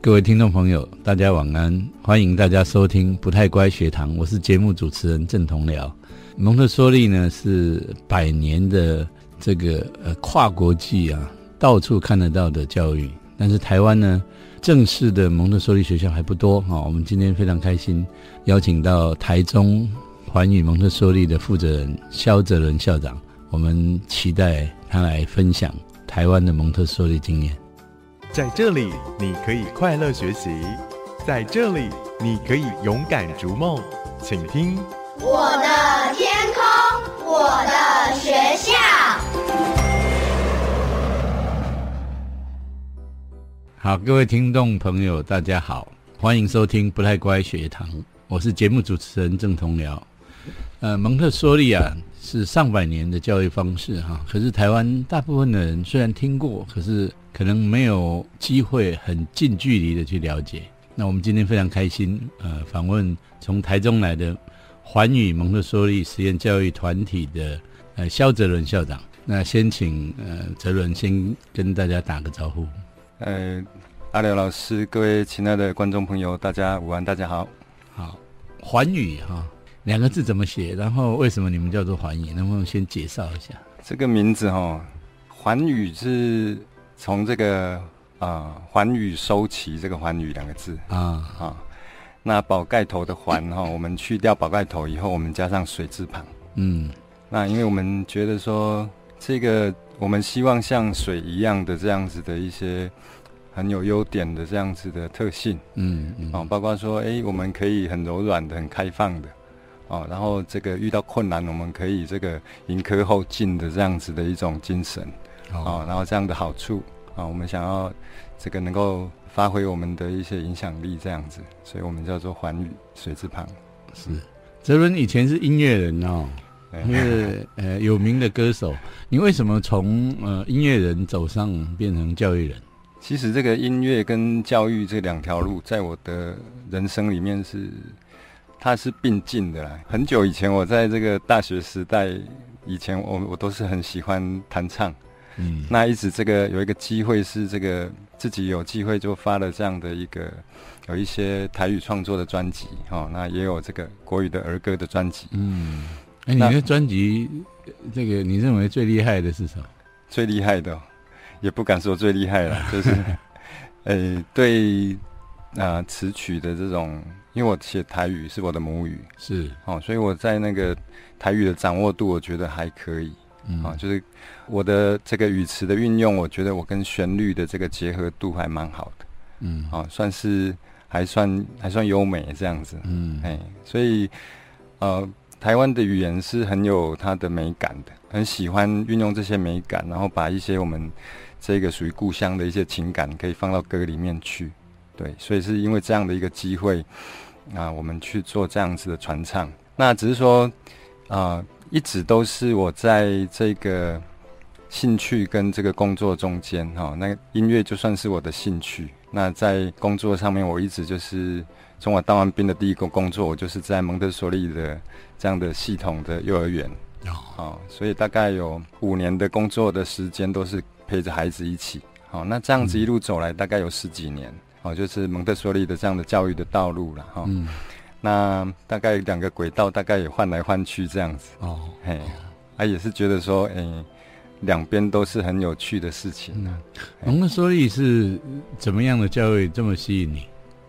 各位听众朋友，大家晚安！欢迎大家收听《不太乖学堂》，我是节目主持人郑同僚。蒙特梭利呢是百年的这个呃跨国际啊，到处看得到的教育。但是台湾呢，正式的蒙特梭利学校还不多哈。我们今天非常开心，邀请到台中环宇蒙特梭利的负责人肖泽伦校长，我们期待他来分享台湾的蒙特梭利经验。在这里，你可以快乐学习；在这里，你可以勇敢逐梦。请听《我的天空，我的学校》。好，各位听众朋友，大家好，欢迎收听《不太乖学堂》，我是节目主持人郑同僚。呃，蒙特梭利啊，是上百年的教育方式哈，可是台湾大部分的人虽然听过，可是。可能没有机会很近距离的去了解。那我们今天非常开心，呃，访问从台中来的环宇蒙特梭利实验教育团体的呃肖哲伦校长。那先请呃哲伦先跟大家打个招呼。呃，阿廖老师，各位亲爱的观众朋友，大家午安，大家好。好，环宇哈两个字怎么写？然后为什么你们叫做环宇？能不能先介绍一下？这个名字哈，环宇是。从这个啊，寰宇收齐这个寰宇两个字。啊。啊，那宝盖头的环哈，我们去掉宝盖头以后，我们加上水字旁，嗯，那因为我们觉得说这个，我们希望像水一样的这样子的一些很有优点的这样子的特性，嗯嗯，哦，包括说哎，我们可以很柔软的、很开放的，哦，然后这个遇到困难，我们可以这个迎客后进的这样子的一种精神。哦，然后这样的好处啊，我们想要这个能够发挥我们的一些影响力，这样子，所以我们叫做环宇水字旁。是，泽伦以前是音乐人哦，是 呃有名的歌手。你为什么从呃音乐人走上变成教育人？其实这个音乐跟教育这两条路，在我的人生里面是它是并进的啦。很久以前，我在这个大学时代以前，我我都是很喜欢弹唱。嗯，那一直这个有一个机会是这个自己有机会就发了这样的一个有一些台语创作的专辑哦，那也有这个国语的儿歌的专辑。嗯，哎，你的专辑这个你认为最厉害的是什么？最厉害的也不敢说最厉害了，就是呃对啊词曲的这种，因为我写台语是我的母语，是哦，所以我在那个台语的掌握度，我觉得还可以。啊，就是我的这个语词的运用，我觉得我跟旋律的这个结合度还蛮好的，嗯，啊，算是还算还算优美这样子，嗯，哎，所以呃，台湾的语言是很有它的美感的，很喜欢运用这些美感，然后把一些我们这个属于故乡的一些情感可以放到歌里面去，对，所以是因为这样的一个机会啊，我们去做这样子的传唱，那只是说啊。一直都是我在这个兴趣跟这个工作中间哈，那音乐就算是我的兴趣。那在工作上面，我一直就是从我当完兵的第一个工作，我就是在蒙特梭利的这样的系统的幼儿园哦，所以大概有五年的工作的时间都是陪着孩子一起。好，那这样子一路走来，大概有十几年哦，就是蒙特梭利的这样的教育的道路了哈。那大概两个轨道，大概也换来换去这样子。哦，嘿，他也是觉得说，哎，两边都是很有趣的事情。呢。蒙特梭利是怎么样的教育这么吸引你？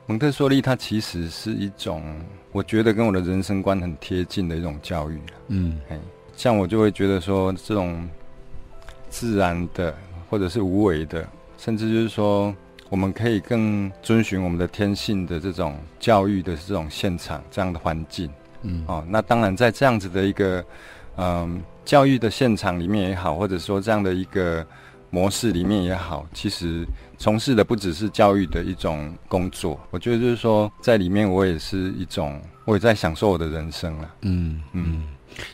蒙特梭利它其实是一种，我觉得跟我的人生观很贴近的一种教育嗯，嘿，像我就会觉得说，这种自然的或者是无为的，甚至就是说。我们可以更遵循我们的天性的这种教育的这种现场这样的环境，嗯，哦，那当然在这样子的一个嗯教育的现场里面也好，或者说这样的一个模式里面也好，其实从事的不只是教育的一种工作，我觉得就是说在里面我也是一种，我也在享受我的人生了。嗯。嗯，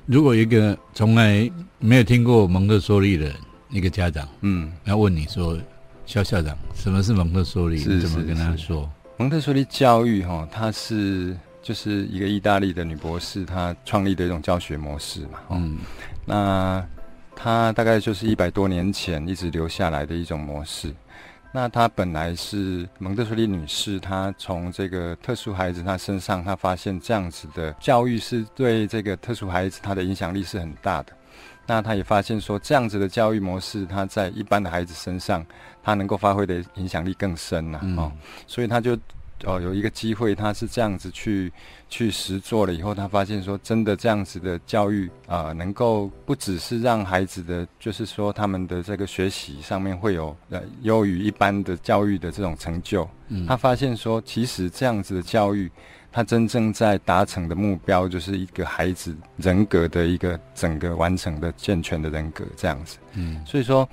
如果一个从来没有听过蒙特梭利的一个家长，嗯，要问你说。肖校长，什么是蒙特梭利？是怎么跟他说？蒙特梭利教育哈，它是就是一个意大利的女博士，她创立的一种教学模式嘛。嗯，那她大概就是一百多年前一直留下来的一种模式。那她本来是蒙特梭利女士，她从这个特殊孩子她身上，她发现这样子的教育是对这个特殊孩子她的影响力是很大的。那她也发现说，这样子的教育模式，她在一般的孩子身上，她能够发挥的影响力更深呐。哦，所以他就。哦，有一个机会，他是这样子去去实做了以后，他发现说，真的这样子的教育啊，能够不只是让孩子的，就是说他们的这个学习上面会有呃优于一般的教育的这种成就。嗯，他发现说，其实这样子的教育，他真正在达成的目标，就是一个孩子人格的一个整个完成的健全的人格这样子。嗯，所以说。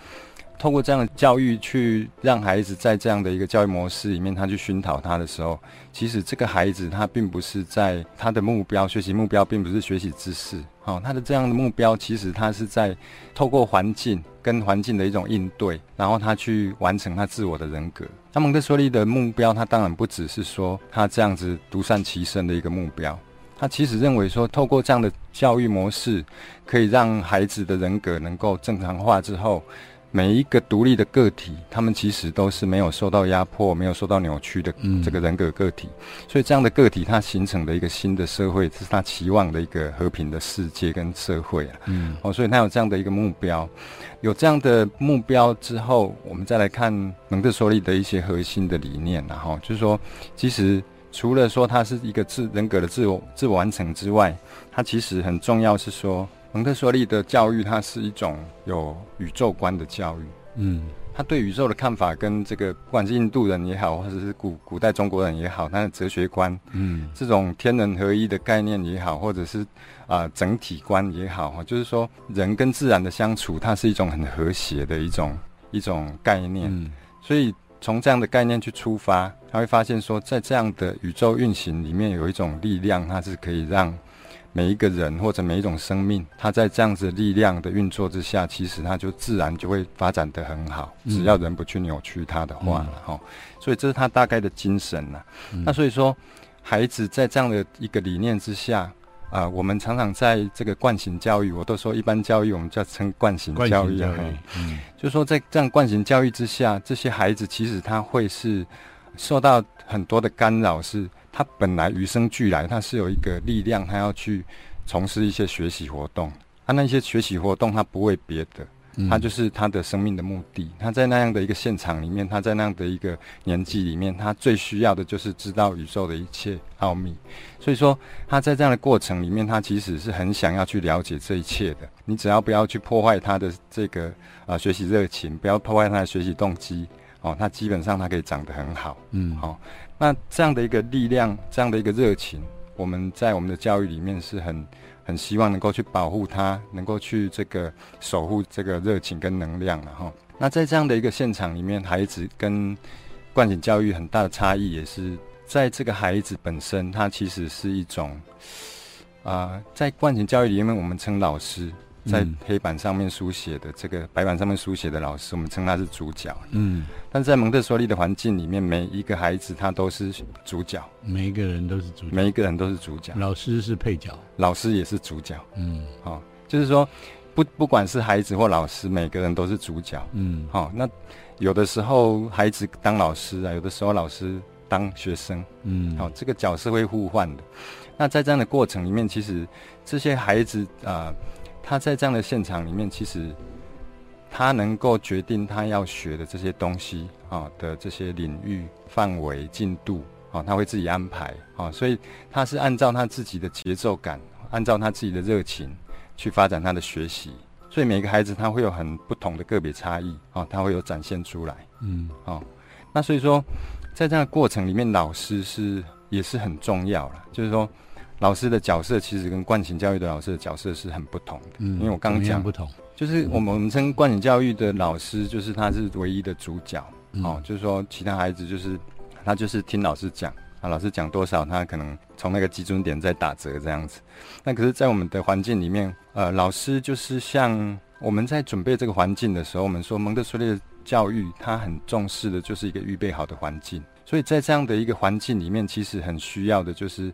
透过这样的教育去让孩子在这样的一个教育模式里面，他去熏陶他的时候，其实这个孩子他并不是在他的目标学习目标，并不是学习知识，好，他的这样的目标其实他是在透过环境跟环境的一种应对，然后他去完成他自我的人格。那蒙特梭利的目标，他当然不只是说他这样子独善其身的一个目标，他其实认为说，透过这样的教育模式，可以让孩子的人格能够正常化之后。每一个独立的个体，他们其实都是没有受到压迫、没有受到扭曲的这个人格个体，所以这样的个体，它形成的一个新的社会，是他期望的一个和平的世界跟社会啊。嗯，哦，所以他有这样的一个目标，有这样的目标之后，我们再来看蒙特梭利的一些核心的理念，然后就是说，其实除了说它是一个自人格的自我自我完成之外，它其实很重要是说。蒙特梭利的教育，它是一种有宇宙观的教育。嗯，他对宇宙的看法，跟这个不管是印度人也好，或者是古古代中国人也好，他的哲学观，嗯，这种天人合一的概念也好，或者是啊整体观也好，就是说人跟自然的相处，它是一种很和谐的一种一种概念。所以从这样的概念去出发，他会发现说，在这样的宇宙运行里面，有一种力量，它是可以让。每一个人或者每一种生命，它在这样子力量的运作之下，其实它就自然就会发展的很好。只要人不去扭曲它的话，哈，所以这是他大概的精神呐。那所以说，孩子在这样的一个理念之下，啊，我们常常在这个惯性教育，我都说一般教育我们叫称惯性教育，嗯，就说在这样惯性教育之下，这些孩子其实他会是受到很多的干扰，是。他本来与生俱来，他是有一个力量，他要去从事一些学习活动。他那些学习活动，他不为别的，他就是他的生命的目的。他在那样的一个现场里面，他在那样的一个年纪里面，他最需要的就是知道宇宙的一切奥秘。所以说，他在这样的过程里面，他其实是很想要去了解这一切的。你只要不要去破坏他的这个啊学习热情，不要破坏他的学习动机，哦，他基本上他可以长得很好。嗯，好。那这样的一个力量，这样的一个热情，我们在我们的教育里面是很很希望能够去保护它，能够去这个守护这个热情跟能量了哈。那在这样的一个现场里面，孩子跟惯性教育很大的差异，也是在这个孩子本身，他其实是一种啊，在惯性教育里面，我们称老师。在黑板上面书写的这个白板上面书写的老师，我们称他是主角。嗯，但在蒙特梭利的环境里面，每一个孩子他都是主角，每一个人都是主角，每一个人都是主角。老师是配角，老师也是主角。嗯，好，就是说，不不管是孩子或老师，每个人都是主角。嗯，好，那有的时候孩子当老师啊，有的时候老师当学生。嗯，好，这个角色会互换的。那在这样的过程里面，其实这些孩子啊。他在这样的现场里面，其实他能够决定他要学的这些东西啊的这些领域范围进度啊，他会自己安排啊，所以他是按照他自己的节奏感，按照他自己的热情去发展他的学习。所以每个孩子他会有很不同的个别差异啊，他会有展现出来。嗯，哦，那所以说在这样的过程里面，老师是也是很重要了，就是说。老师的角色其实跟惯性教育的老师的角色是很不同的，嗯，因为我刚刚讲不同，就是我们称惯性教育的老师，就是他是唯一的主角，哦，就是说其他孩子就是他就是听老师讲，啊，老师讲多少，他可能从那个基准点在打折这样子。那可是，在我们的环境里面，呃，老师就是像我们在准备这个环境的时候，我们说蒙特梭利的教育，他很重视的就是一个预备好的环境，所以在这样的一个环境里面，其实很需要的就是。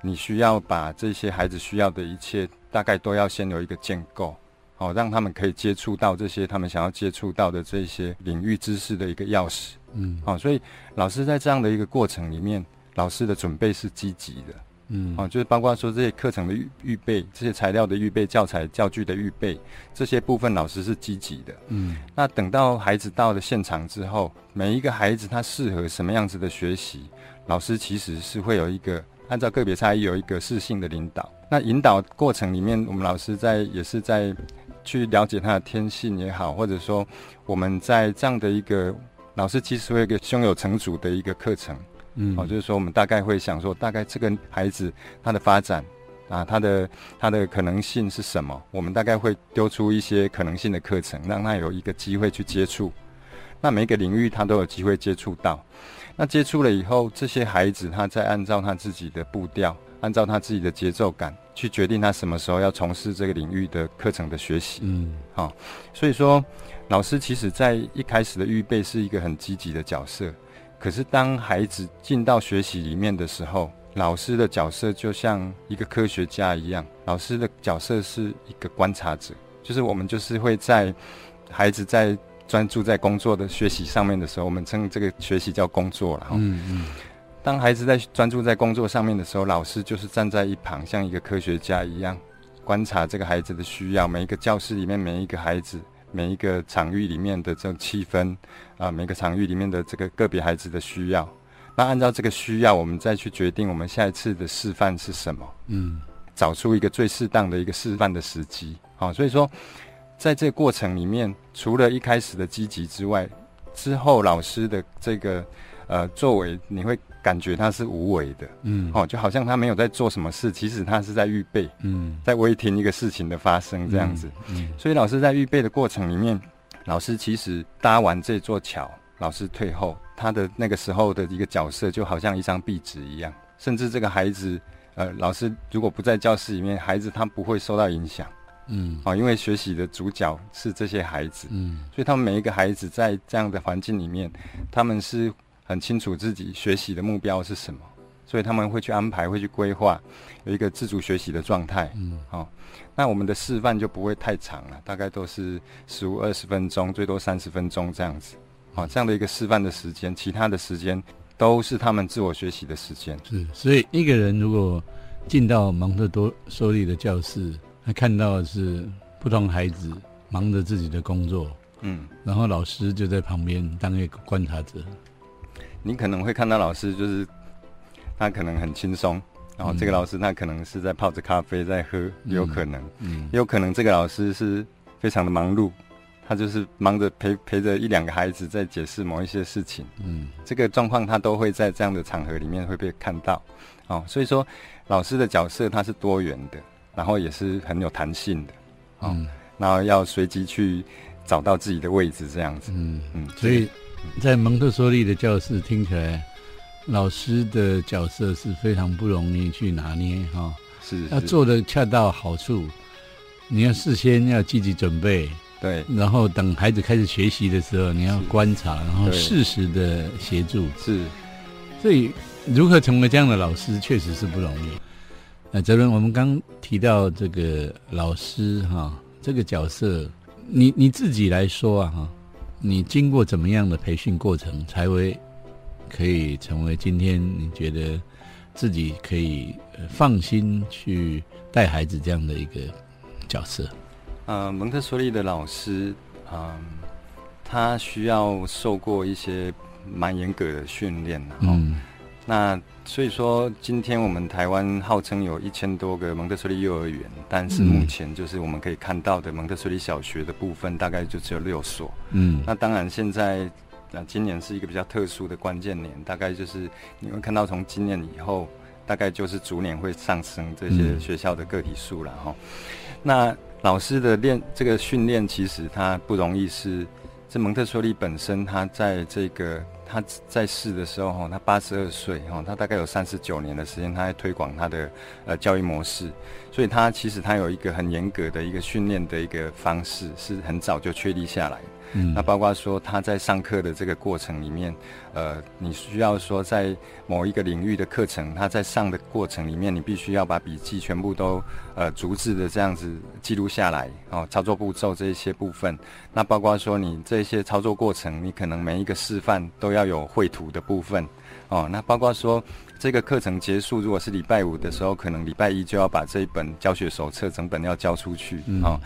你需要把这些孩子需要的一切，大概都要先有一个建构，好，让他们可以接触到这些他们想要接触到的这些领域知识的一个钥匙，嗯，好，所以老师在这样的一个过程里面，老师的准备是积极的。嗯，哦，就是包括说这些课程的预预备，这些材料的预备、教材教具的预备，这些部分老师是积极的。嗯，那等到孩子到了现场之后，每一个孩子他适合什么样子的学习，老师其实是会有一个按照个别差异有一个适性的领导。那引导过程里面，我们老师在也是在去了解他的天性也好，或者说我们在这样的一个老师其实会一个胸有成竹的一个课程。嗯，哦，就是说，我们大概会想说，大概这个孩子他的发展啊，他的他的可能性是什么？我们大概会丢出一些可能性的课程，让他有一个机会去接触。那每个领域他都有机会接触到。那接触了以后，这些孩子他再按照他自己的步调，按照他自己的节奏感去决定他什么时候要从事这个领域的课程的学习。嗯，好，所以说老师其实在一开始的预备是一个很积极的角色。可是，当孩子进到学习里面的时候，老师的角色就像一个科学家一样。老师的角色是一个观察者，就是我们就是会在孩子在专注在工作的学习上面的时候，我们称这个学习叫工作了。嗯嗯。当孩子在专注在工作上面的时候，老师就是站在一旁，像一个科学家一样，观察这个孩子的需要，每一个教室里面每一个孩子。每一个场域里面的这种气氛啊，每个场域里面的这个个别孩子的需要，那按照这个需要，我们再去决定我们下一次的示范是什么。嗯，找出一个最适当的一个示范的时机。好，所以说，在这过程里面，除了一开始的积极之外，之后老师的这个呃作为，你会。感觉他是无为的，嗯，哦，就好像他没有在做什么事，其实他是在预备，嗯，在微听一个事情的发生这样子，嗯，所以老师在预备的过程里面，老师其实搭完这座桥，老师退后，他的那个时候的一个角色就好像一张壁纸一样，甚至这个孩子，呃，老师如果不在教室里面，孩子他不会受到影响，嗯，啊，因为学习的主角是这些孩子，嗯，所以他们每一个孩子在这样的环境里面，他们是。很清楚自己学习的目标是什么，所以他们会去安排，会去规划，有一个自主学习的状态。嗯，好，那我们的示范就不会太长了，大概都是十五二十分钟，最多三十分钟这样子。好，这样的一个示范的时间，其他的时间都是他们自我学习的时间。是，所以一个人如果进到蒙特多梭利的教室，他看到的是不同孩子忙着自己的工作，嗯，然后老师就在旁边当一个观察者。你可能会看到老师，就是他可能很轻松，然后这个老师他可能是在泡着咖啡在喝，有可能，嗯，有可能这个老师是非常的忙碌，他就是忙着陪陪着一两个孩子在解释某一些事情，嗯，这个状况他都会在这样的场合里面会被看到，哦，所以说老师的角色他是多元的，然后也是很有弹性的，嗯，然后要随机去找到自己的位置这样子，嗯嗯，所以。在蒙特梭利的教室听起来，老师的角色是非常不容易去拿捏哈，是要做的恰到好处。你要事先要积极准备，对，然后等孩子开始学习的时候，你要观察，然后适时的协助，是。所以如何成为这样的老师，确实是不容易。那泽伦，我们刚提到这个老师哈，这个角色，你你自己来说啊哈。你经过怎么样的培训过程，才会可以成为今天你觉得自己可以放心去带孩子这样的一个角色？呃，蒙特梭利的老师，嗯，他需要受过一些蛮严格的训练嗯。那所以说，今天我们台湾号称有一千多个蒙特梭利幼儿园，但是目前就是我们可以看到的蒙特梭利小学的部分，大概就只有六所。嗯，那当然现在，那今年是一个比较特殊的关键年，大概就是你会看到从今年以后，大概就是逐年会上升这些学校的个体数了哈。那老师的练这个训练，其实它不容易，是这蒙特梭利本身，它在这个。他在世的时候，哈，他八十二岁，哈，他大概有三十九年的时间，他在推广他的呃教育模式，所以他其实他有一个很严格的一个训练的一个方式，是很早就确立下来。嗯，那包括说他在上课的这个过程里面，呃，你需要说在某一个领域的课程，他在上的过程里面，你必须要把笔记全部都呃逐字的这样子记录下来哦，操作步骤这一些部分。那包括说你这些操作过程，你可能每一个示范都要有绘图的部分哦。那包括说。这个课程结束，如果是礼拜五的时候，可能礼拜一就要把这一本教学手册整本要交出去哦。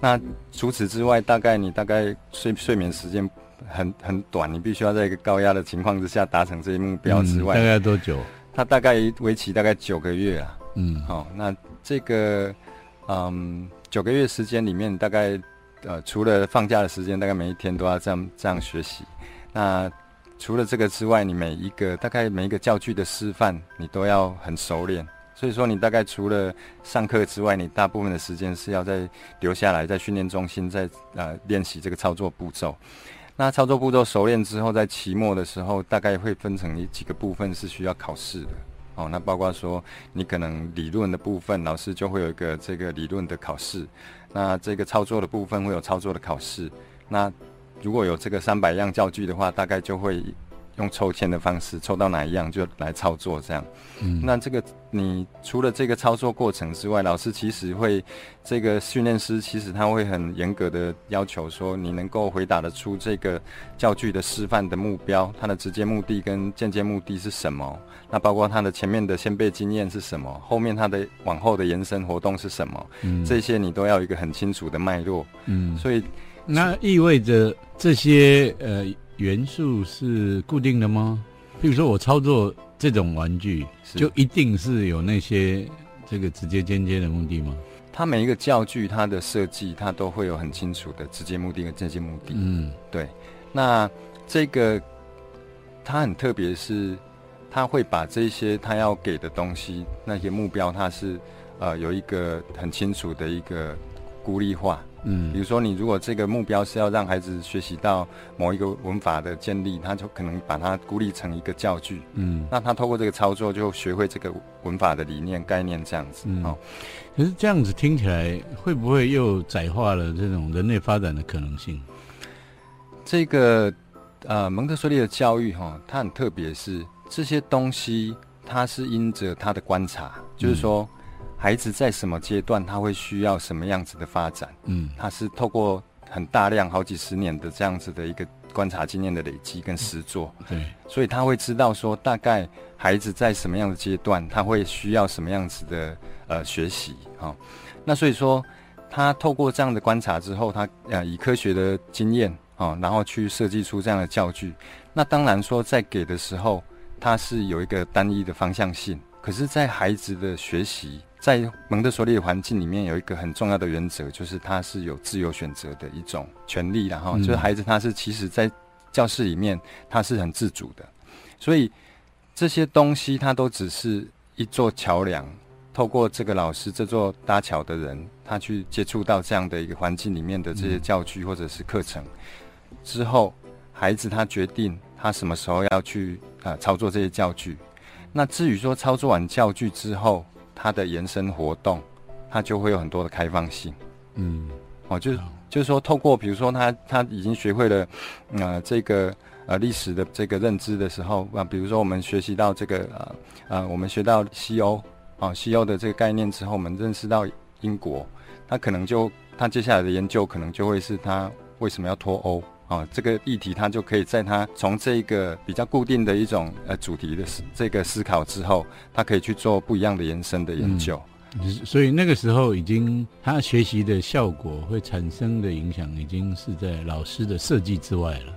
那除此之外，大概你大概睡睡眠时间很很短，你必须要在一个高压的情况之下达成这些目标之外，大概多久？它大概为期大概九个月啊。嗯，好，那这个嗯九个月时间里面，大概呃除了放假的时间，大概每一天都要这样这样学习。那除了这个之外，你每一个大概每一个教具的示范，你都要很熟练。所以说，你大概除了上课之外，你大部分的时间是要在留下来，在训练中心在呃练习这个操作步骤。那操作步骤熟练之后，在期末的时候，大概会分成几个部分是需要考试的。哦，那包括说你可能理论的部分，老师就会有一个这个理论的考试。那这个操作的部分会有操作的考试。那如果有这个三百样教具的话，大概就会用抽签的方式抽到哪一样就来操作这样。嗯，那这个你除了这个操作过程之外，老师其实会这个训练师其实他会很严格的要求说，你能够回答得出这个教具的示范的目标，它的直接目的跟间接目的是什么？那包括它的前面的先辈经验是什么？后面它的往后的延伸活动是什么？嗯，这些你都要一个很清楚的脉络。嗯，所以。那意味着这些呃元素是固定的吗？比如说我操作这种玩具，就一定是有那些这个直接间接的目的吗？它每一个教具它的设计，它都会有很清楚的直接目的跟间接目的。嗯，对。那这个它很特别，是它会把这些它要给的东西，那些目标，它是呃有一个很清楚的一个孤立化。嗯，比如说你如果这个目标是要让孩子学习到某一个文法的建立，他就可能把它孤立成一个教具。嗯，那他透过这个操作就学会这个文法的理念概念这样子。哦，可是这样子听起来会不会又窄化了这种人类发展的可能性？这个呃蒙特梭利的教育哈，它很特别，是这些东西它是因着他的观察，就是说。孩子在什么阶段，他会需要什么样子的发展？嗯，他是透过很大量好几十年的这样子的一个观察经验的累积跟实作，对，所以他会知道说，大概孩子在什么样的阶段，他会需要什么样子的呃学习啊。那所以说，他透过这样的观察之后，他呃以科学的经验啊，然后去设计出这样的教具。那当然说，在给的时候，他是有一个单一的方向性，可是，在孩子的学习。在蒙特梭利的环境里面，有一个很重要的原则，就是他是有自由选择的一种权利，然后就是孩子他是其实，在教室里面他是很自主的，所以这些东西他都只是一座桥梁，透过这个老师这座搭桥的人，他去接触到这样的一个环境里面的这些教具或者是课程之后，孩子他决定他什么时候要去啊操作这些教具，那至于说操作完教具之后。它的延伸活动，它就会有很多的开放性。嗯，哦，就是就是说，透过比如说他他已经学会了，呃，这个呃历史的这个认知的时候啊，比如说我们学习到这个呃呃，我们学到西欧啊西欧的这个概念之后，我们认识到英国，他可能就他接下来的研究可能就会是他为什么要脱欧。啊，这个议题它就可以在他从这个比较固定的一种呃主题的思这个思考之后，他可以去做不一样的延伸的研究。所以那个时候已经他学习的效果会产生的影响，已经是在老师的设计之外了。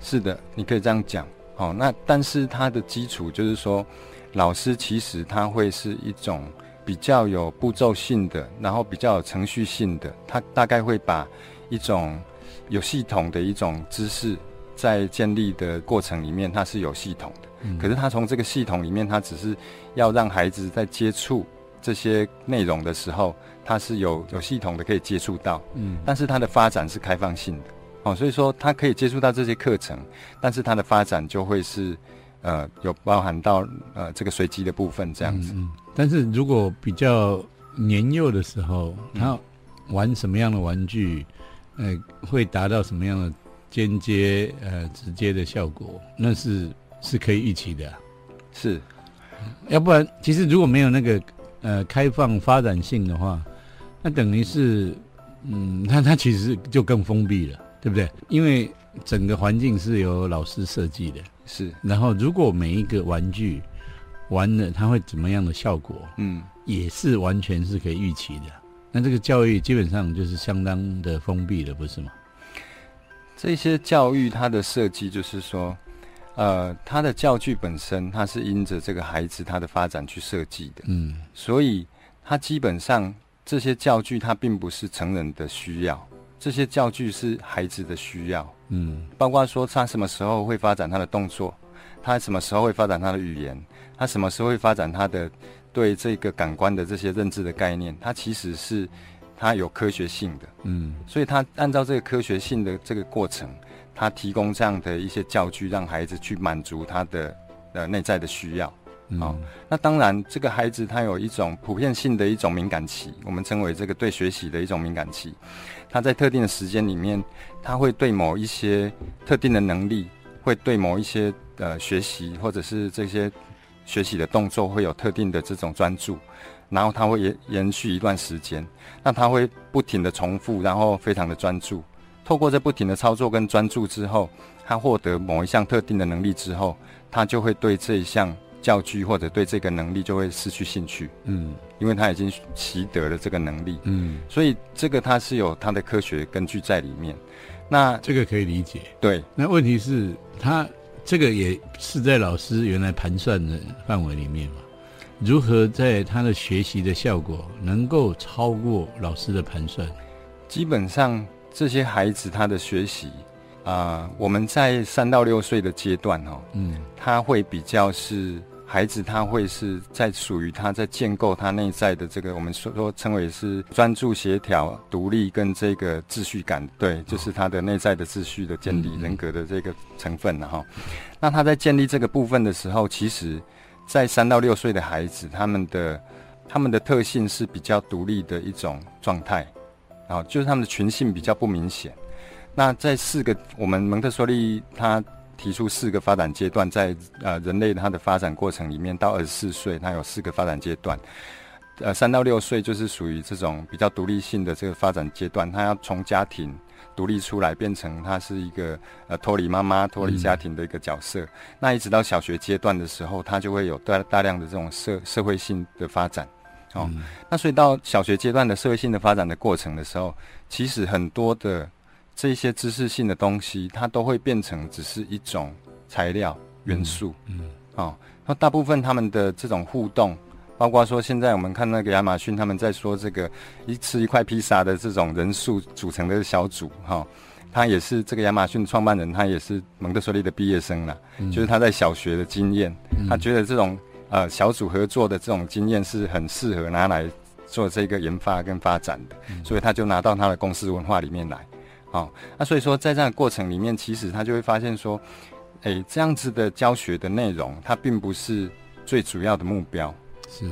是的，你可以这样讲。哦，那但是它的基础就是说，老师其实他会是一种比较有步骤性的，然后比较有程序性的，他大概会把一种。有系统的一种知识，在建立的过程里面，它是有系统的。可是他从这个系统里面，他只是要让孩子在接触这些内容的时候，他是有有系统的可以接触到。嗯，但是它的发展是开放性的。哦，所以说他可以接触到这些课程，但是它的发展就会是呃有包含到呃这个随机的部分这样子。嗯，但是如果比较年幼的时候，他玩什么样的玩具？呃，会达到什么样的间接呃直接的效果，那是是可以预期的。是，要不然其实如果没有那个呃开放发展性的话，那等于是嗯，那它其实就更封闭了，对不对？因为整个环境是由老师设计的，是，然后如果每一个玩具玩了，它会怎么样的效果？嗯，也是完全是可以预期的。那这个教育基本上就是相当的封闭了，不是吗？这些教育它的设计就是说，呃，它的教具本身它是因着这个孩子他的发展去设计的，嗯，所以它基本上这些教具它并不是成人的需要，这些教具是孩子的需要，嗯，包括说他什么时候会发展他的动作，他什么时候会发展他的语言，他什么时候会发展他的对这个感官的这些认知的概念，它其实是它有科学性的，嗯，所以他按照这个科学性的这个过程，他提供这样的一些教具，让孩子去满足他的呃内在的需要。哦，那当然，这个孩子他有一种普遍性的一种敏感期，我们称为这个对学习的一种敏感期。他在特定的时间里面，他会对某一些特定的能力，会对某一些呃学习或者是这些学习的动作会有特定的这种专注，然后他会延延续一段时间，那他会不停的重复，然后非常的专注。透过这不停的操作跟专注之后，他获得某一项特定的能力之后，他就会对这一项教具或者对这个能力就会失去兴趣，嗯因为他已经习得了这个能力，嗯，所以这个它是有它的科学根据在里面。那这个可以理解。对那问题是，他这个也是在老师原来盘算的范围里面嘛？如何在他的学习的效果能够超过老师的盘算？基本上这些孩子他的学习啊、我们在三到六岁的阶段哦，嗯他会比较是孩子，他会是在属于他在建构他内在的这个我们说说称为是专注、协调、独立跟这个秩序感，对，就是他的内在的秩序的建立、嗯人格的这个成分了哈。那他在建立这个部分的时候，其实，在三到六岁的孩子，他们的他们的特性是比较独立的一种状态，啊，就是他们的群性比较不明显。那在四个，我们蒙特梭利他提出四个发展阶段，在呃人类它的发展过程里面，到二十四岁，它有四个发展阶段。呃，三到六岁就是属于这种比较独立性的这个发展阶段，他要从家庭独立出来，变成他是一个呃脱离妈妈、脱离家庭的一个角色。那一直到小学阶段的时候，他就会有大大量的这种社社会性的发展。哦，那所以到小学阶段的社会性的发展的过程的时候，其实很多的这一些知识性的东西，它都会变成只是一种材料元素。嗯哦，那大部分他们的这种互动，包括说现在我们看那个亚马逊，他们在说这个一吃一块披萨的这种人数组成的小组，哈、他也是这个亚马逊创办人，他也是蒙特梭利的毕业生啦，就是他在小学的经验，他觉得这种呃小组合作的这种经验是很适合拿来做这个研发跟发展的，所以他就拿到他的公司文化里面来。哦，那所以说在这样的过程里面，其实他就会发现说，诶，这样子的教学的内容，它并不是最主要的目标，是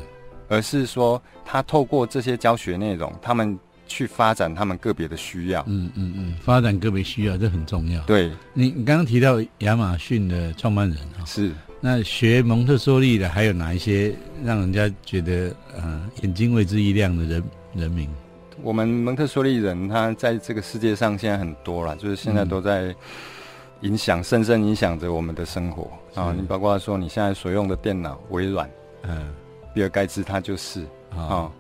而是说他透过这些教学内容，他们去发展他们个别的需要。嗯嗯嗯，发展个别需要这很重要。对，你你刚刚提到亚马逊的创办人啊，是那学蒙特梭利的还有哪一些让人家觉得呃眼睛为之一亮的人人名？我们蒙特梭利人，他在这个世界上现在很多了，就是现在都在影响，深深影响着我们的生活啊。你包括说你现在所用的电脑，微软，嗯，比尔盖茨他就是，啊。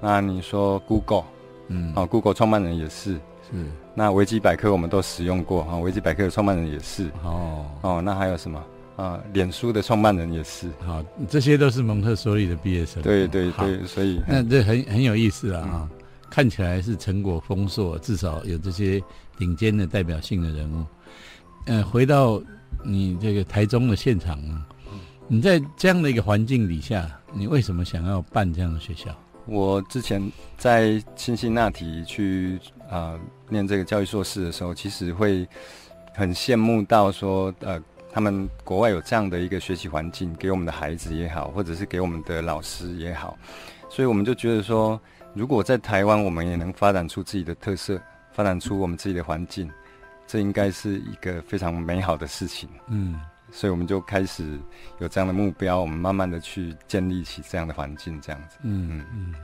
那你说 Google 嗯，啊，Google 创办人也是。是那维基百科我们都使用过啊，维基百科的创办人也是哦，哦。那还有什么啊？脸书的创办人也是。好，这些都是蒙特梭利的毕业生。对对好对，所以那这很很有意思了啊！看起来是成果丰硕，至少有这些顶尖的代表性的人物。呃，回到你这个台中的现场呢，你在这样的一个环境底下，你为什么想要办这样的学校？我之前在辛辛那提去啊、念这个教育硕士的时候，其实会很羡慕到说，呃，他们国外有这样的一个学习环境，给我们的孩子也好，或者是给我们的老师也好，所以我们就觉得说，如果在台湾我们也能发展出自己的特色，发展出我们自己的环境，这应该是一个非常美好的事情。嗯，所以我们就开始有这样的目标，我们慢慢的去建立起这样的环境，这样子。嗯嗯嗯。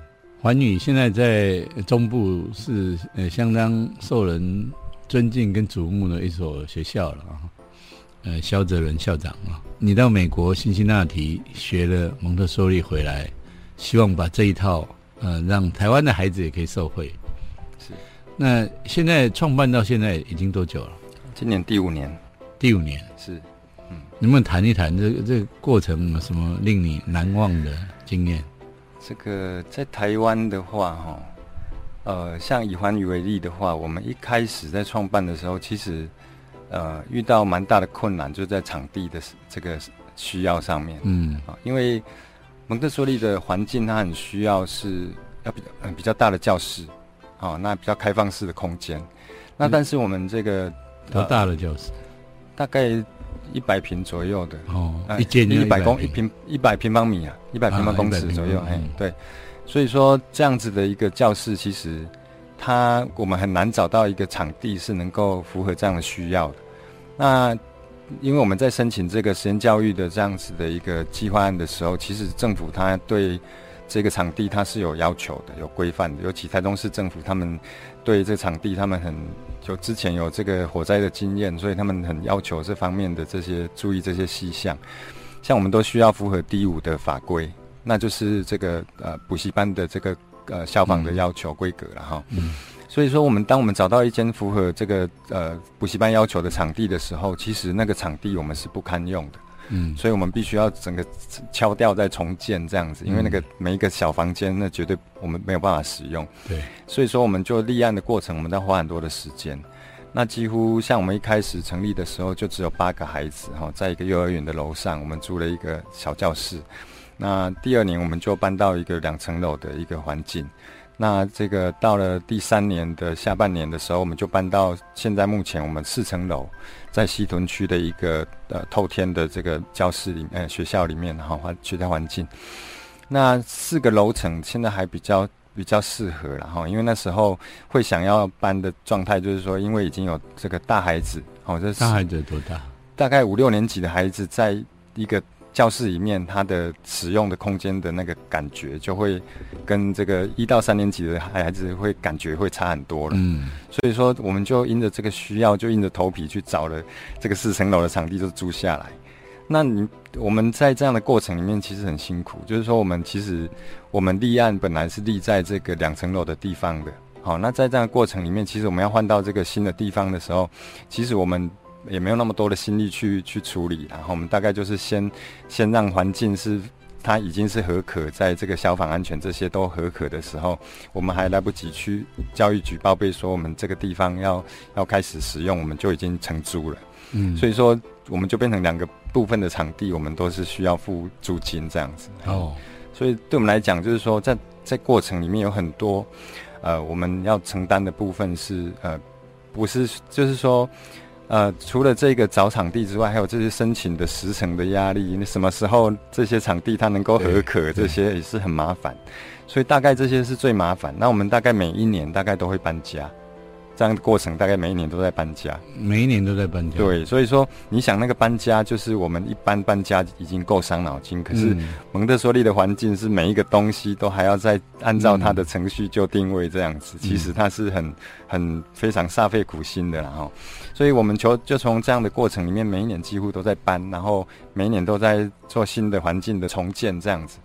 环宇现在在中部是呃相当受人尊敬跟瞩目的一所学校了啊。呃，肖哲伦校长啊，你到美国辛辛那提学了蒙特梭利回来，希望把这一套呃让台湾的孩子也可以受惠。是。那现在创办到现在已经多久了？今年第五年。第五年。是。嗯。能不能谈一谈这个这个过程有什么令你难忘的经验？这个在台湾的话，哈，呃，像以环宇为例的话，我们一开始在创办的时候，其实呃遇到蛮大的困难，就在场地的这个需要上面，嗯啊，因为蒙特梭利的环境它很需要是要比较嗯比较大的教室，哦，那比较开放式的空间，那但是我们这个多大的教室？大概。一百平左右的哦，一间一百公一平一百平方米啊，一百平方公尺左右，哎，对，所以说这样子的一个教室，其实它我们很难找到一个场地是能够符合这样的需要的。那因为我们在申请这个实验教育的这样子的一个计划案的时候，其实政府它对这个场地它是有要求的，有规范的，尤其台中市政府他们对这场地他们很。就之前有这个火灾的经验，所以他们很要求这方面的这些注意这些细项，像我们都需要符合第五的法规，那就是这个呃补习班的这个呃消防的要求规格了哈。嗯。所以说，我们当我们找到一间符合这个呃补习班要求的场地的时候，其实那个场地我们是不堪用的。嗯，所以我们必须要整个敲掉再重建这样子，因为那个每一个小房间那绝对我们没有办法使用。对，所以说我们就立案的过程，我们在花很多的时间。那几乎像我们一开始成立的时候，就只有八个孩子哈，在一个幼儿园的楼上，我们租了一个小教室。那第二年我们就搬到一个两层楼的一个环境。那这个到了第三年的下半年的时候，我们就搬到现在目前我们四层楼，在西屯区的一个呃透天的这个教室里面，学校里面哈环学校环境。那四个楼层现在还比较比较适合了哈，因为那时候会想要搬的状态就是说，因为已经有这个大孩子哦，这大孩子多大？大概五六年级的孩子在一个。教室里面，它的使用的空间的那个感觉，就会跟这个一到三年级的孩子会感觉会差很多了。嗯，所以说我们就因着这个需要，就硬着头皮去找了这个四层楼的场地，就租下来。那你我们在这样的过程里面，其实很辛苦。就是说，我们其实我们立案本来是立在这个两层楼的地方的。好，那在这样的过程里面，其实我们要换到这个新的地方的时候，其实我们。也没有那么多的心力去去处理，然后我们大概就是先先让环境是它已经是合可，在这个消防安全这些都合可的时候，我们还来不及去教育局报备说我们这个地方要要开始使用，我们就已经承租了。嗯，所以说我们就变成两个部分的场地，我们都是需要付租金这样子。哦，所以对我们来讲，就是说在在过程里面有很多呃我们要承担的部分是呃不是就是说。呃，除了这个找场地之外，还有这些申请的时程的压力。你什么时候这些场地它能够合可，这些也是很麻烦。所以大概这些是最麻烦。那我们大概每一年大概都会搬家。这样的过程大概每一年都在搬家，每一年都在搬家。对，所以说你想那个搬家，就是我们一般搬家已经够伤脑筋，可是蒙特梭利的环境是每一个东西都还要再按照它的程序就定位这样子，其实它是很很非常煞费苦心的，然后，所以我们就就从这样的过程里面，每一年几乎都在搬，然后每一年都在做新的环境的重建这样子。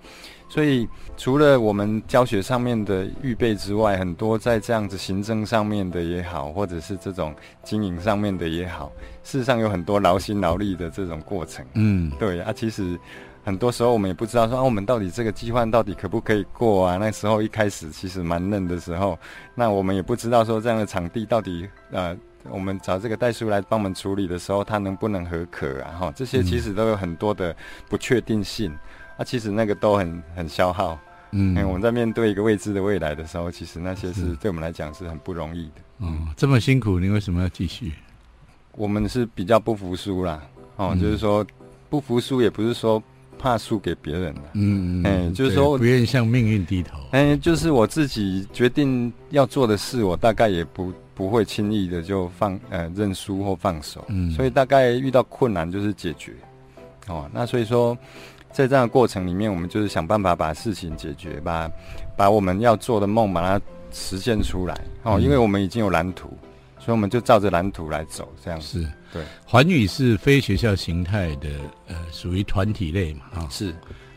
所以，除了我们教学上面的预备之外，很多在这样子行政上面的也好，或者是这种经营上面的也好，事实上有很多劳心劳力的这种过程。嗯，对啊，其实很多时候我们也不知道说啊，我们到底这个计划到底可不可以过啊？那时候一开始其实蛮嫩的时候，那我们也不知道说这样的场地到底呃，我们找这个代书来帮我们处理的时候，它能不能合可啊？哈，这些其实都有很多的不确定性。那其实那个都很很消耗，嗯，我们在面对一个未知的未来的时候，其实那些是对我们来讲是很不容易的。嗯，这么辛苦，你为什么要继续？我们是比较不服输啦，哦，就是说不服输，也不是说怕输给别人了。嗯嗯，哎就是说不愿意向命运低头。哎，就是我自己决定要做的事，我大概也不不会轻易的就放呃认输或放手。嗯所以大概遇到困难就是解决。哦，那所以说，在这样的过程里面，我们就是想办法把事情解决，把把我们要做的梦把它实现出来。哦，嗯因为我们已经有蓝图，所以我们就照着蓝图来走，这样。是，对，环宇是非学校形态的，呃，属于团体类嘛，啊、是。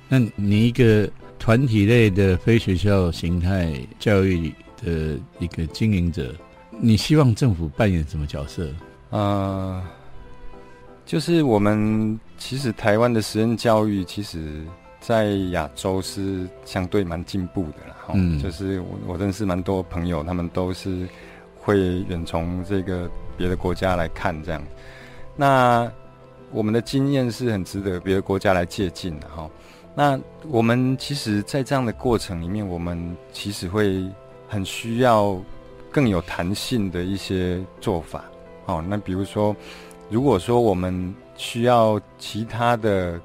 那你一个团体类的非学校形态教育的一个经营者，你希望政府扮演什么角色？呃，就是我们其实台湾的实验教育，其实在亚洲是相对蛮进步的啦。齁嗯就是我我认识蛮多朋友，他们都是会远从这个别的国家来看这样。那我们的经验是很值得别的国家来借鉴的哈。那我们其实，在这样的过程里面，我们其实会很需要更有弹性的一些做法。哦，那比如说，如果说我们需要其他的，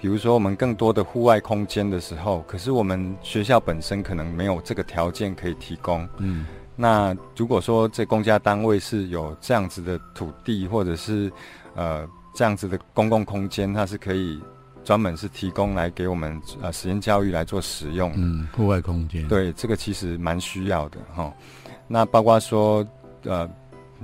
比如说我们更多的户外空间的时候，可是我们学校本身可能没有这个条件可以提供。嗯那如果说这公家单位是有这样子的土地，或者是呃这样子的公共空间，它是可以专门是提供来给我们呃实验教育来做使用。嗯，户外空间，，对，这个其实蛮需要的哈。那包括说，呃，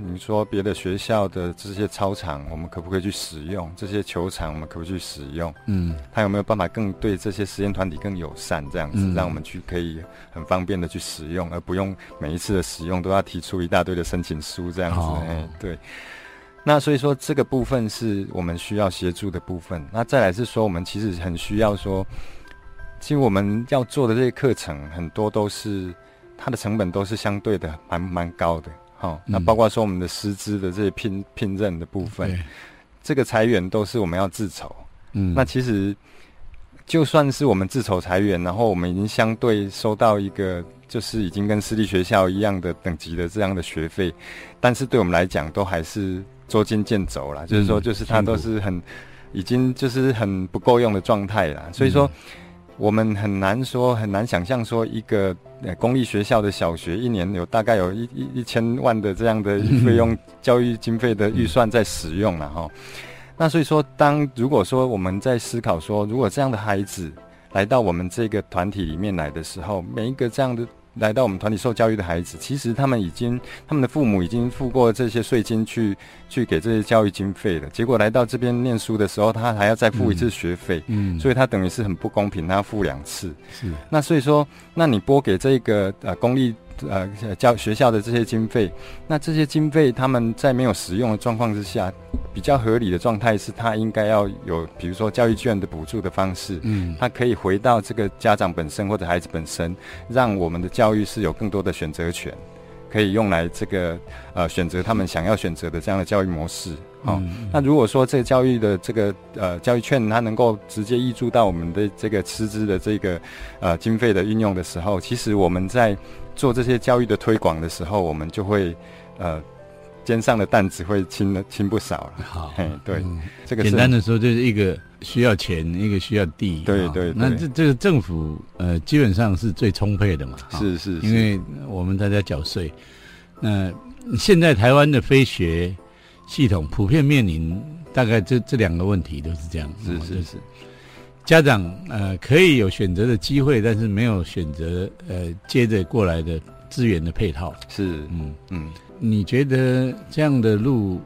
你说别的学校的这些操场，我们可不可以去使用？这些球场，我们可不可以去使用？嗯他有没有办法更对这些实验团体更友善？这样子，嗯让我们去可以很方便的去使用，而不用每一次的使用都要提出一大堆的申请书这样子。哦哎、对。那所以说，这个部分是我们需要协助的部分。那再来是说，我们其实很需要说，其实我们要做的这些课程，很多都是它的成本都是相对的蛮蛮高的。好、那嗯包括说我们的师资的这些聘聘任的部分，这个裁员都是我们要自筹。嗯，那其实就算是我们自筹裁员，然后我们已经相对收到一个就是已经跟私立学校一样的等级的这样的学费，但是对我们来讲都还是捉襟见肘啦，就是说嗯就是它都是很已经就是很不够用的状态啦，所以说。嗯我们很难说，很难想象说一个公立学校的小学一年有大概有一一一千万的这样的费用、教育经费的预算在使用了哈。那所以说，当如果说我们在思考说，如果这样的孩子来到我们这个团体里面来的时候，每一个这样的来到我们团体受教育的孩子，其实他们已经他们的父母已经付过这些税金去去给这些教育经费了，结果来到这边念书的时候，他还要再付一次学费。嗯，所以他等于是很不公平，他要付两次。是那所以说，那你拨给这个呃公立呃教学校的这些经费，那这些经费他们在没有使用的状况之下，比较合理的状态是，他应该要有比如说教育券的补助的方式，嗯他可以回到这个家长本身或者孩子本身，让我们的教育是有更多的选择权，可以用来这个呃选择他们想要选择的这样的教育模式。哦，嗯那如果说这个教育的这个呃教育券，它能够直接挹注到我们的这个师资的这个呃经费的运用的时候，其实我们在做这些教育的推广的时候，我们就会呃肩上的担子会轻了轻不少了。好嘿，对，嗯这个简单的说，就是一个需要钱，一个需要地。啊对对对那这这个政府呃，基本上是最充沛的嘛。啊是是，因为我们大家缴税。那现在台湾的非学系统普遍面临大概这这两个问题都是这样。是哦就是是家长呃可以有选择的机会，但是没有选择呃接着过来的资源的配套。是，嗯，嗯。你觉得这样的路，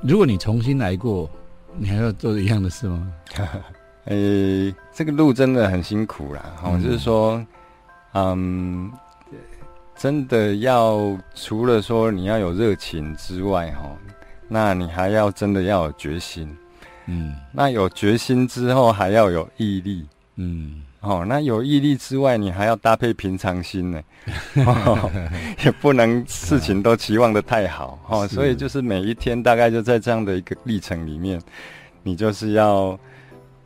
如果你重新来过，你还要做一样的事吗？诶、这个路真的很辛苦啦，哦，嗯就是说，嗯，真的要除了说你要有热情之外，哈，那你还要真的要有决心。嗯那有决心之后，还要有毅力。嗯哦，那有毅力之外，你还要搭配平常心呢，哦、也不能事情都期望的太好哦。所以就是每一天大概就在这样的一个历程里面，你就是要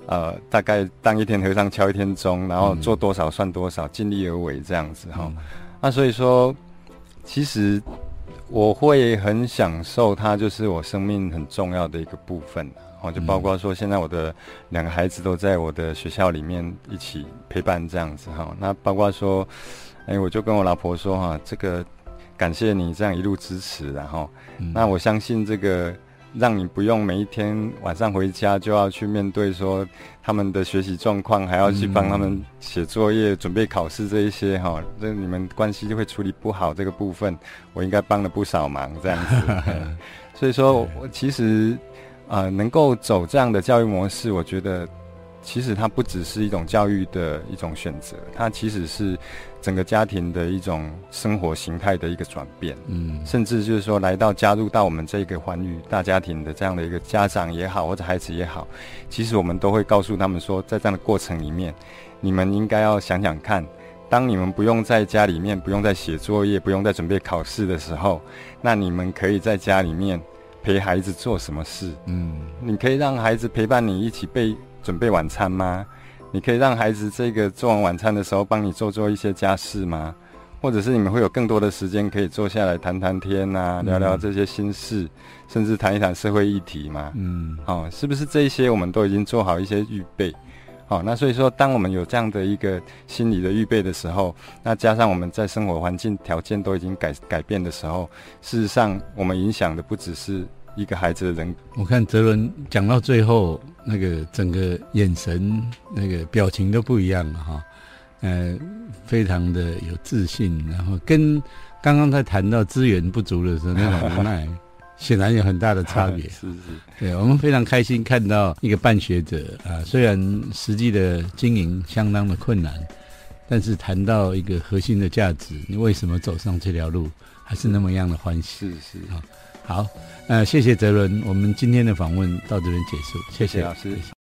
呃，大概当一天和尚敲一天钟，然后嗯做多少算多少，尽力而为这样子哈。嗯那所以说，其实我会很享受它，就是我生命很重要的一个部分。哦，就包括说，现在我的两个孩子都在我的学校里面一起陪伴这样子哈。那包括说，哎，我就跟我老婆说哈，这个感谢你这样一路支持，然后，那我相信这个让你不用每一天晚上回家就要去面对说他们的学习状况，还要去帮他们写作业、准备考试这一些哈，这你们关系就会处理不好这个部分，我应该帮了不少忙这样子。所以说我其实。呃，能够走这样的教育模式，我觉得其实它不只是一种教育的一种选择，它其实是整个家庭的一种生活形态的一个转变。嗯，甚至就是说，来到加入到我们这个环宇大家庭的这样的一个家长也好，或者孩子也好，其实我们都会告诉他们说，在这样的过程里面，你们应该要想想看，当你们不用在家里面，不用再写作业，不用再准备考试的时候，那你们可以在家里面。陪孩子做什么事？嗯，你可以让孩子陪伴你一起备准备晚餐吗？你可以让孩子这个做完晚餐的时候帮你做做一些家事吗？或者是你们会有更多的时间可以坐下来谈谈天呐，聊聊这些心事，甚至谈一谈社会议题吗？嗯，哦，是不是这些我们都已经做好一些预备？好，那所以说，当我们有这样的一个心理的预备的时候，那加上我们在生活环境条件都已经改改变的时候，事实上，我们影响的不只是一个孩子的人。我看哲伦讲到最后，那个整个眼神、那个表情都不一样了哈，呃，非常的有自信，然后跟刚刚在谈到资源不足的时候那种 无奈。显然有很大的差别，是是，对我们非常开心看到一个办学者啊，虽然实际的经营相当的困难，但是谈到一个核心的价值，你为什么走上这条路，还是那么样的欢喜，是是。啊，好，呃，谢谢泽伦，我们今天的访问到这边结束，谢谢老师。